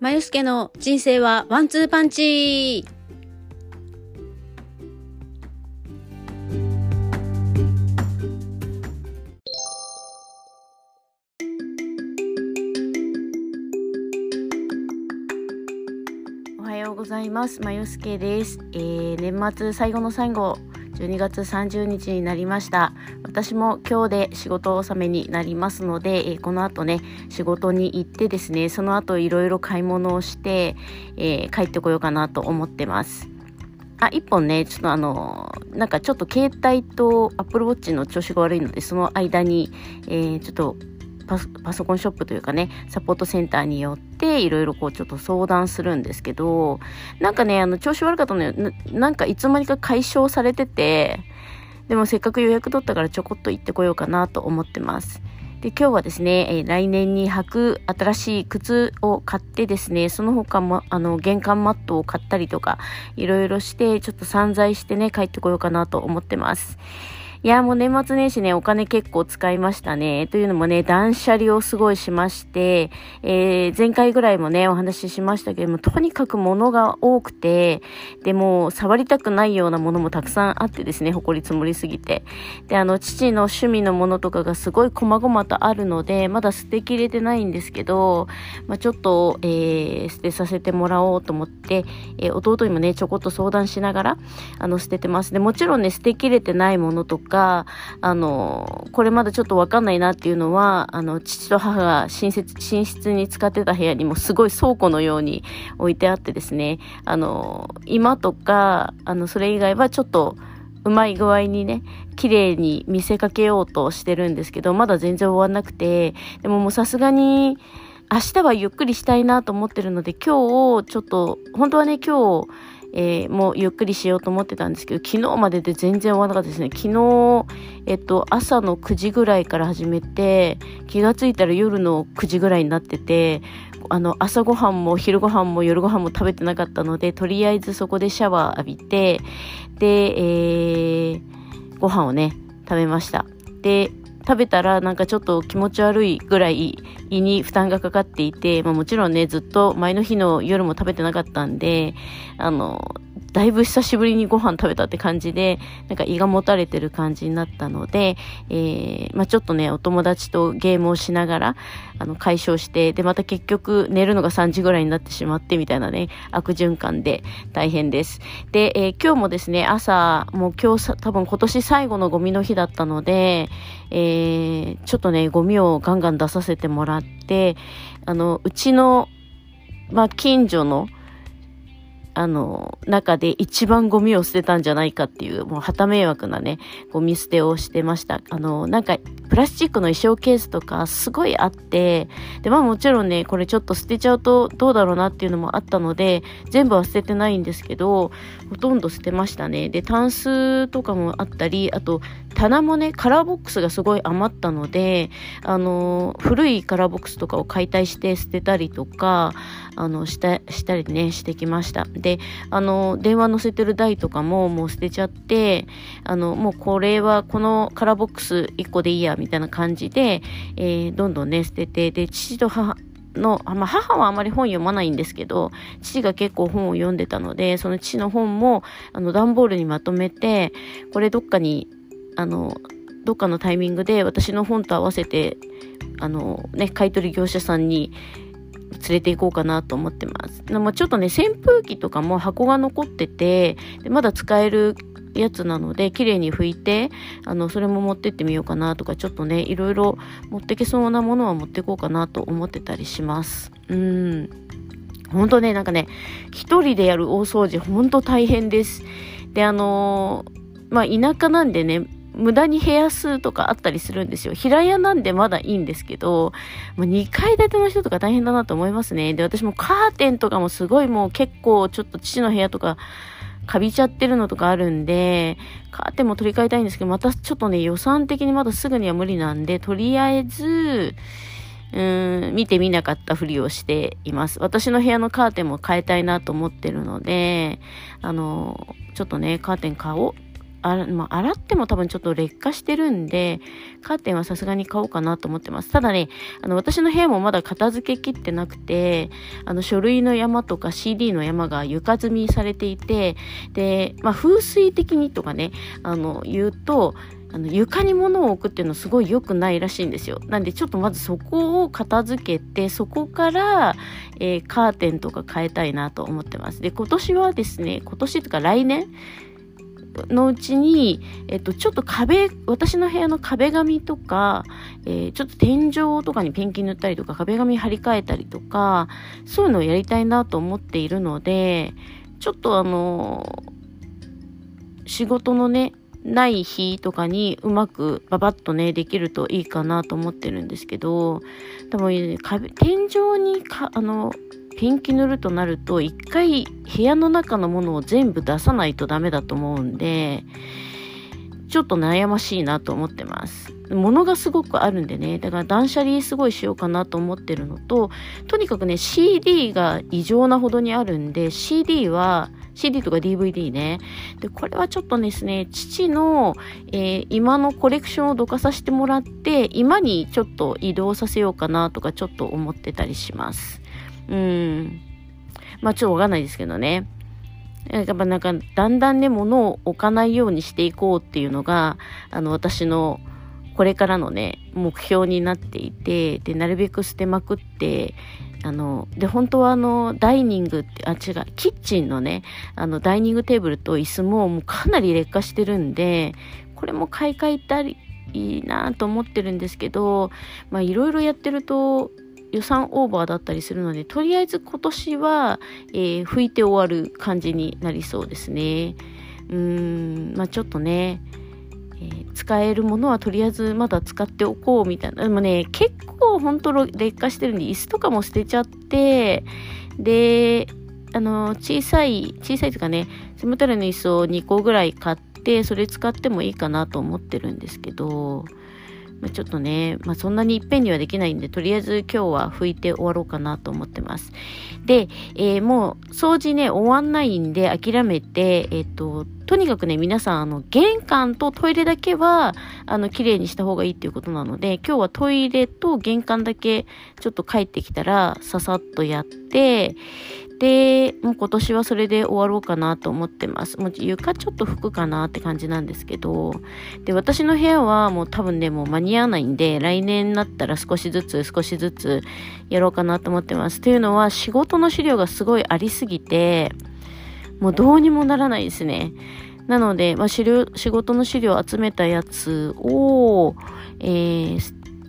まゆすけの人生はワンツーパンチ。おはようございます。まゆすけです、えー、年末最後の最後。12月30日になりました。私も今日で仕事納めになりますので、えー、この後ね仕事に行ってですねその後いろいろ買い物をして、えー、帰ってこようかなと思ってます。あ、一本ね、ちょっとあの、なんかちょっと携帯と Apple Watch の調子が悪いので、その間に、えー、ちょっとパソコンショップというかね、サポートセンターによって、いろいろこうちょっと相談するんですけど、なんかね、あの、調子悪かったのよ。ななんかいつの間にか解消されてて、でもせっかく予約取ったからちょこっと行ってこようかなと思ってます。で、今日はですね、え、来年に履く新しい靴を買ってですね、その他も、あの、玄関マットを買ったりとか、いろいろして、ちょっと散財してね、帰ってこようかなと思ってます。いや、もう年末年始ね、お金結構使いましたね。というのもね、断捨離をすごいしまして、えー、前回ぐらいもね、お話ししましたけども、とにかく物が多くて、でも、触りたくないようなものもたくさんあってですね、埃積もりすぎて。で、あの、父の趣味のものとかがすごい細々とあるので、まだ捨てきれてないんですけど、まあ、ちょっと、えー、捨てさせてもらおうと思って、えー、弟にもね、ちょこっと相談しながら、あの、捨ててます。で、もちろんね、捨てきれてないものとか、か、あの、これまだちょっとわかんないなっていうのは、あの、父と母が寝室寝室に使ってた部屋にもすごい倉庫のように置いてあってですね、あの、今とか、あの、それ以外はちょっと、うまい具合にね、綺麗に見せかけようとしてるんですけど、まだ全然終わんなくて、でももうさすがに、明日はゆっくりしたいなと思ってるので、今日、ちょっと、本当はね、今日、えー、もうゆっくりしようと思ってたんですけど、昨日までで全然終わらなかったですね。昨日、えっと、朝の9時ぐらいから始めて、気がついたら夜の9時ぐらいになってて、あの、朝ごはんも昼ごはんも夜ごはんも食べてなかったので、とりあえずそこでシャワー浴びて、で、えー、ご飯をね、食べました。で、食べたらなんかちょっと気持ち悪いぐらい胃に負担がかかっていて、まあ、もちろんね、ずっと前の日の夜も食べてなかったんで、あの、だいぶ久しぶりにご飯食べたって感じで、なんか胃がもたれてる感じになったので、えー、まあ、ちょっとね、お友達とゲームをしながら、あの、解消して、で、また結局寝るのが3時ぐらいになってしまってみたいなね、悪循環で大変です。で、えー、今日もですね、朝、もう今日さ、多分今年最後のゴミの日だったので、えー、ちょっとね、ゴミをガンガン出させてもらって、あの、うちの、まあ、近所の、あの、中で一番ゴミを捨てたんじゃないかっていう、もう旗迷惑なね、ゴミ捨てをしてました。あの、なんか、プラスチックの衣装ケースとかすごいあって、で、まあもちろんね、これちょっと捨てちゃうとどうだろうなっていうのもあったので、全部は捨ててないんですけど、ほとんど捨てましたね。で、タンスとかもあったり、あと、棚もね、カラーボックスがすごい余ったので、あの、古いカラーボックスとかを解体して捨てたりとか、あの、した、したりね、してきました。で、あの、電話載せてる台とかももう捨てちゃって、あの、もうこれはこのカラーボックス1個でいいや、みたいな感じで、えー、どんどんね、捨てて、で、父と母、の、まあ、母はあまり本読まないんですけど、父が結構本を読んでたので、その父の本も、あの、段ボールにまとめて、これどっかに、あの、どっかのタイミングで私の本と合わせて、あの、ね、買い取り業者さんに連れて行こうかなと思ってます。まあ、ちょっとね、扇風機とかも箱が残ってて、でまだ使えるやつなので、綺麗に拭いて、あの、それも持ってってみようかなとか、ちょっとね、いろいろ持ってけそうなものは持ってこうかなと思ってたりします。うん。ほんとね、なんかね、一人でやる大掃除、ほんと大変です。で、あのー、まあ、田舎なんでね、無駄に部屋数とかあったりするんですよ。平屋なんでまだいいんですけど、もう2階建ての人とか大変だなと思いますね。で、私もカーテンとかもすごいもう結構ちょっと父の部屋とかカビちゃってるのとかあるんで、カーテンも取り替えたいんですけど、またちょっとね、予算的にまだすぐには無理なんで、とりあえず、うーん、見てみなかったふりをしています。私の部屋のカーテンも変えたいなと思ってるので、あの、ちょっとね、カーテン買おうあまあ、洗っても多分ちょっと劣化してるんで、カーテンはさすがに買おうかなと思ってます。ただね、あの、私の部屋もまだ片付けきってなくて、あの、書類の山とか CD の山が床積みされていて、で、まあ、風水的にとかね、あの、言うと、あの床に物を置くっていうのはすごい良くないらしいんですよ。なんでちょっとまずそこを片付けて、そこから、えー、カーテンとか変えたいなと思ってます。で、今年はですね、今年とか来年のうちに、えっと、ちょっと壁、私の部屋の壁紙とか、えー、ちょっと天井とかにペンキ塗ったりとか、壁紙張り替えたりとか、そういうのをやりたいなと思っているので、ちょっとあの仕事のね、ない日とかにうまくババッとね、できるといいかなと思ってるんですけど、多分、壁、天井にか、あの、ペンキ塗るとなると、一回部屋の中のものを全部出さないとダメだと思うんで、ちょっと悩ましいなと思ってます。物がすごくあるんでね、だから断捨離すごいしようかなと思ってるのと、とにかくね、CD が異常なほどにあるんで、CD は CD とか DVD ね。で、これはちょっとですね、父の、えー、今のコレクションをどかさせてもらって、今にちょっと移動させようかなとかちょっと思ってたりします。うん。まあちょっとわかんないですけどね。やっぱなんか、だんだんね、物を置かないようにしていこうっていうのが、あの、私のこれからのね、目標になっていて、で、なるべく捨てまくって、あの、で、本当はあの、ダイニングって、あ、違う、キッチンのね、あの、ダイニングテーブルと椅子ももうかなり劣化してるんで、これも買い替えたりいいなと思ってるんですけど、まあ、いろいろやってると、予算オーバーだったりするので、とりあえず今年は、えー、拭いて終わる感じになりそうですね。うーん、まあちょっとね、えー、使えるものはとりあえずまだ使っておこうみたいな。でもね、結構ほんと劣化してるんで、椅子とかも捨てちゃって、で、あの、小さい、小さいというかね、背もたれの椅子を2個ぐらい買って、それ使ってもいいかなと思ってるんですけど、まあ、ちょっとね、まあ、そんなにいっぺんにはできないんで、とりあえず今日は拭いて終わろうかなと思ってます。で、えー、もう掃除ね、終わんないんで諦めて、えっ、ー、と、とにかくね、皆さん、あの、玄関とトイレだけは、あの、綺麗にした方がいいっていうことなので、今日はトイレと玄関だけ、ちょっと帰ってきたら、ささっとやって、で、もう今年はそれで終わろうかなと思ってます。もう床ちょっと拭くかなって感じなんですけど、で、私の部屋はもう多分ね、もう間に合わないんで、来年になったら少しずつ少しずつやろうかなと思ってます。というのは、仕事の資料がすごいありすぎて、もうどうにもならないですね。なので、まあ、仕事の資料を集めたやつを、えー、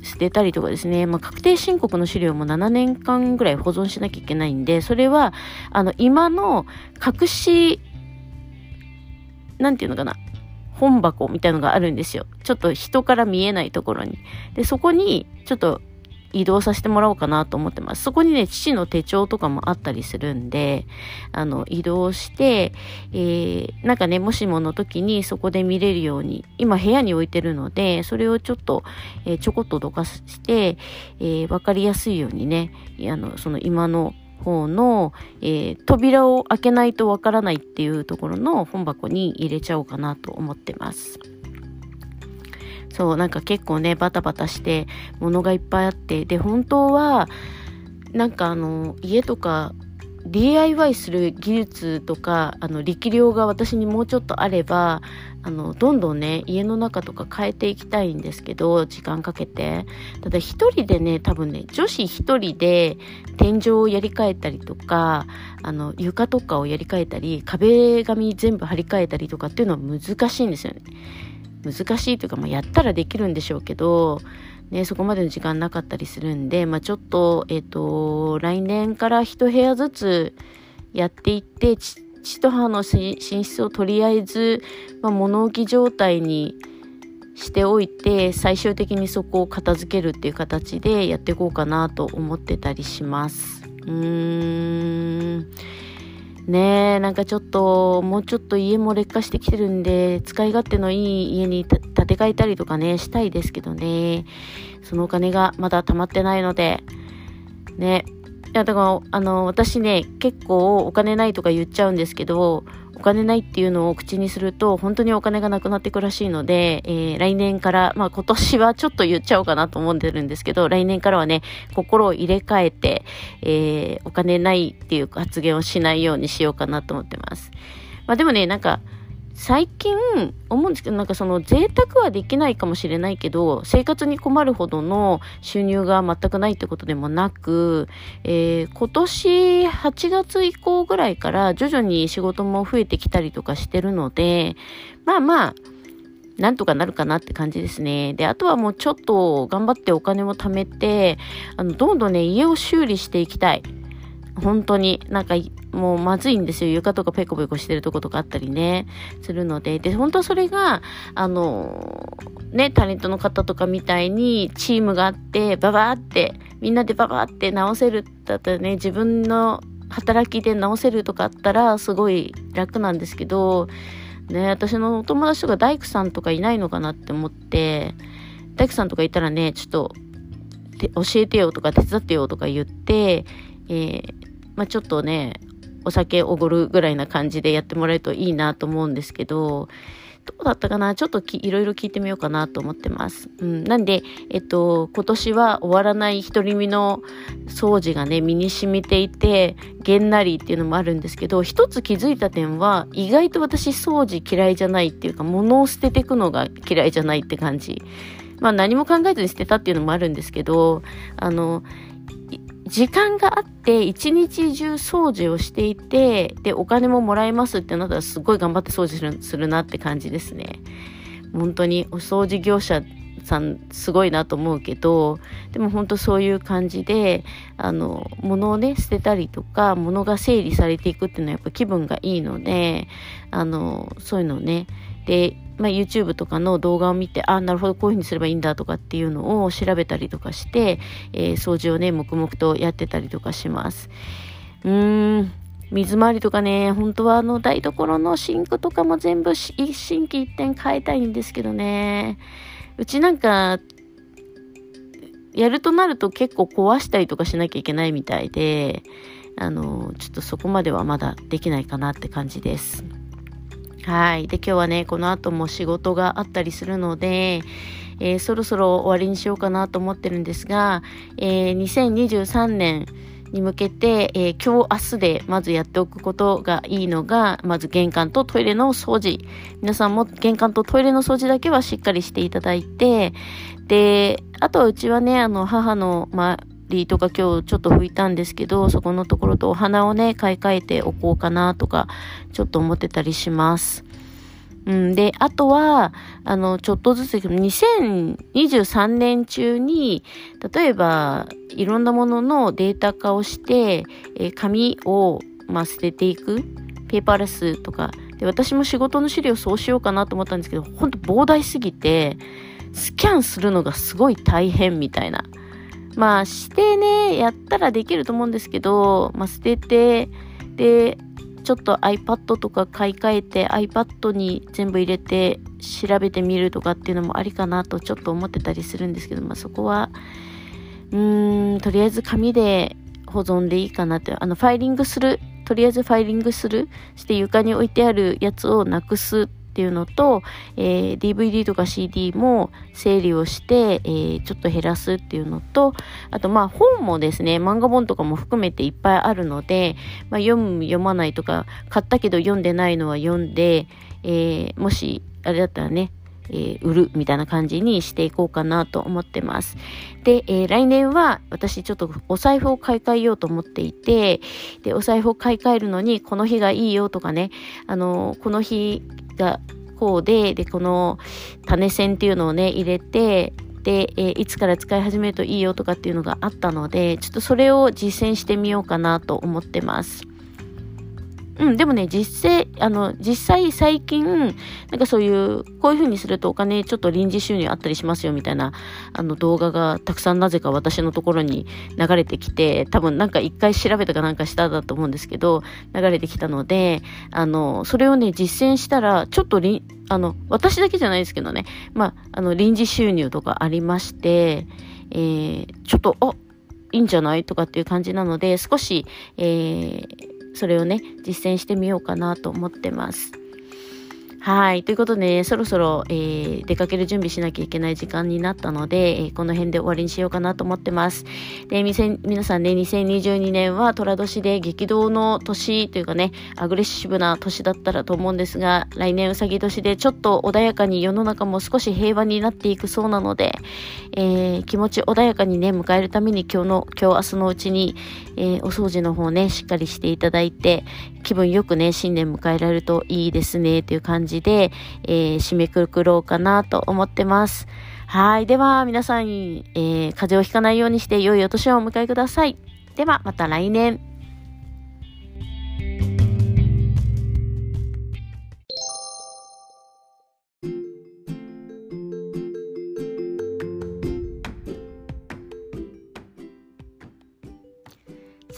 捨てたりとかですね、まあ、確定申告の資料も7年間ぐらい保存しなきゃいけないんで、それは、あの、今の隠し、なんていうのかな、本箱みたいのがあるんですよ。ちょっと人から見えないところに。で、そこに、ちょっと移動させてもらおうかなと思ってます。そこにね、父の手帳とかもあったりするんで、あの、移動して、えー、なんかね、もしもの時にそこで見れるように、今部屋に置いてるので、それをちょっと、えー、ちょこっとどかして、えー、わかりやすいようにね、あの、その今の方の、えー、扉を開けないとわからないっていうところの本箱に入れちゃおうかなと思ってます。そう、なんか結構ね、バタバタして物がいっぱいあって、で、本当は、なんかあの、家とか DIY する技術とか、あの、力量が私にもうちょっとあれば、あの、どんどんね、家の中とか変えていきたいんですけど、時間かけて。ただ一人でね、多分ね、女子一人で天井をやり替えたりとか、あの、床とかをやり替えたり、壁紙全部張り替えたりとかっていうのは難しいんですよね。難しいというか、まあ、やったらできるんでしょうけど、ね、そこまでの時間なかったりするんで、まあ、ちょっと、えっ、ー、と、来年から一部屋ずつやっていって、父と母の寝室をとりあえず、まあ、物置状態にしておいて、最終的にそこを片付けるっていう形でやっていこうかなと思ってたりします。うん。ねえ、なんかちょっと、もうちょっと家も劣化してきてるんで、使い勝手のいい家に建て替えたりとかね、したいですけどね。そのお金がまだ溜まってないので、ね。いや、だから、あの、私ね、結構お金ないとか言っちゃうんですけど、お金ないっていうのを口にすると、本当にお金がなくなっていくらしいので、えー、来年から、まあ今年はちょっと言っちゃおうかなと思ってるんですけど、来年からはね、心を入れ替えて、えー、お金ないっていう発言をしないようにしようかなと思ってます。まあでもね、なんか、最近思うんですけど、なんかその贅沢はできないかもしれないけど、生活に困るほどの収入が全くないってことでもなく、えー、今年8月以降ぐらいから徐々に仕事も増えてきたりとかしてるので、まあまあ、なんとかなるかなって感じですね。で、あとはもうちょっと頑張ってお金を貯めて、あの、どんどんね、家を修理していきたい。本当になんかもうまずいんですよ。床とかペコペコしてるとことかあったりね、するので。で、本当それが、あの、ね、タレントの方とかみたいにチームがあって、ババーって、みんなでババーって直せるだったらね、自分の働きで直せるとかあったらすごい楽なんですけど、ね、私のお友達とか大工さんとかいないのかなって思って、大工さんとかいたらね、ちょっと、教えてよとか手伝ってよとか言って、えー、まあ、ちょっとね、お酒おごるぐらいな感じでやってもらえるといいなと思うんですけど、どうだったかな？ちょっといろいろ聞いてみようかなと思ってます。うん。なんで、えっと、今年は終わらない独り身の掃除がね、身に染みていて、げんなりっていうのもあるんですけど、一つ気づいた点は、意外と私掃除嫌いじゃないっていうか、物を捨ててくのが嫌いじゃないって感じ。まあ何も考えずに捨てたっていうのもあるんですけど、あの、時間があって一日中掃除をしていてでお金ももらえますってなったらすごい頑張って掃除するするなって感じですね。本当にお掃除業者さんすごいなと思うけどでも本当そういう感じであの物をね捨てたりとか物が整理されていくっていうのはやっぱ気分がいいのであのそういうのをねでまあ、YouTube とかの動画を見て、あ、なるほど、こういう風にすればいいんだとかっていうのを調べたりとかして、えー、掃除をね、黙々とやってたりとかします。うーん、水回りとかね、本当はあの台所のシンクとかも全部一新規一点変えたいんですけどね。うちなんか、やるとなると結構壊したりとかしなきゃいけないみたいで、あの、ちょっとそこまではまだできないかなって感じです。はい。で、今日はね、この後も仕事があったりするので、えー、そろそろ終わりにしようかなと思ってるんですが、えー、2023年に向けて、えー、今日明日でまずやっておくことがいいのが、まず玄関とトイレの掃除。皆さんも玄関とトイレの掃除だけはしっかりしていただいて、で、あとはうちはね、あの、母の、ま、リーとか今日ちょっと拭いたんですけど、そこのところとお花をね、買い替えておこうかなとか、ちょっと思ってたりします。うん、で、あとは、あの、ちょっとずつ2023年中に、例えば、いろんなもののデータ化をして、え、紙を、まあ、捨てていく。ペーパーレスとか。で、私も仕事の資料そうしようかなと思ったんですけど、ほんと膨大すぎて、スキャンするのがすごい大変みたいな。まあ、してね、やったらできると思うんですけど、まあ、捨てて、で、ちょっと iPad とか買い替えて iPad に全部入れて調べてみるとかっていうのもありかなとちょっと思ってたりするんですけど、まあ、そこは、うーん、とりあえず紙で保存でいいかなって、あの、ファイリングする、とりあえずファイリングする、して床に置いてあるやつをなくすっていうのと、えー、DVD とか CD も整理をして、えー、ちょっと減らすっていうのと、あとまあ本もですね、漫画本とかも含めていっぱいあるので、まあ、読む、読まないとか、買ったけど読んでないのは読んで、えー、もし、あれだったらね、えー、売るみたいな感じにしていこうかなと思ってます。で、えー、来年は私ちょっとお財布を買い替えようと思っていて、で、お財布を買い替えるのにこの日がいいよとかね、あのこの日がこうで、で、この種線っていうのをね、入れて、で、え、いつから使い始めるといいよとかっていうのがあったので、ちょっとそれを実践してみようかなと思ってます。うん、でもね、実際、あの、実際最近、なんかそういう、こういう風にするとお金ちょっと臨時収入あったりしますよみたいな、あの動画がたくさんなぜか私のところに流れてきて、多分なんか一回調べたかなんかしただと思うんですけど、流れてきたので、あの、それをね、実践したら、ちょっとり、あの、私だけじゃないですけどね、まあ、あの、臨時収入とかありまして、えー、ちょっと、あ、いいんじゃない？とかっていう感じなので、少し、えー、それをね、実践してみようかなと思ってます。はい。ということで、ね、そろそろ、えー、出かける準備しなきゃいけない時間になったので、えー、この辺で終わりにしようかなと思ってます。で、皆さんね、2022年は寅年で激動の年というかね、アグレッシブな年だったらと思うんですが、来年うさぎ年でちょっと穏やかに世の中も少し平和になっていくそうなので、えー、気持ち穏やかにね、迎えるために今日の、今日明日のうちに、えー、お掃除の方ね、しっかりしていただいて、気分よくね、新年迎えられるといいですね、という感じで、えー、締めくくろうかなと思ってます。はい。では、皆さん、えー、風邪をひかないようにして良いお年をお迎えください。では、また来年。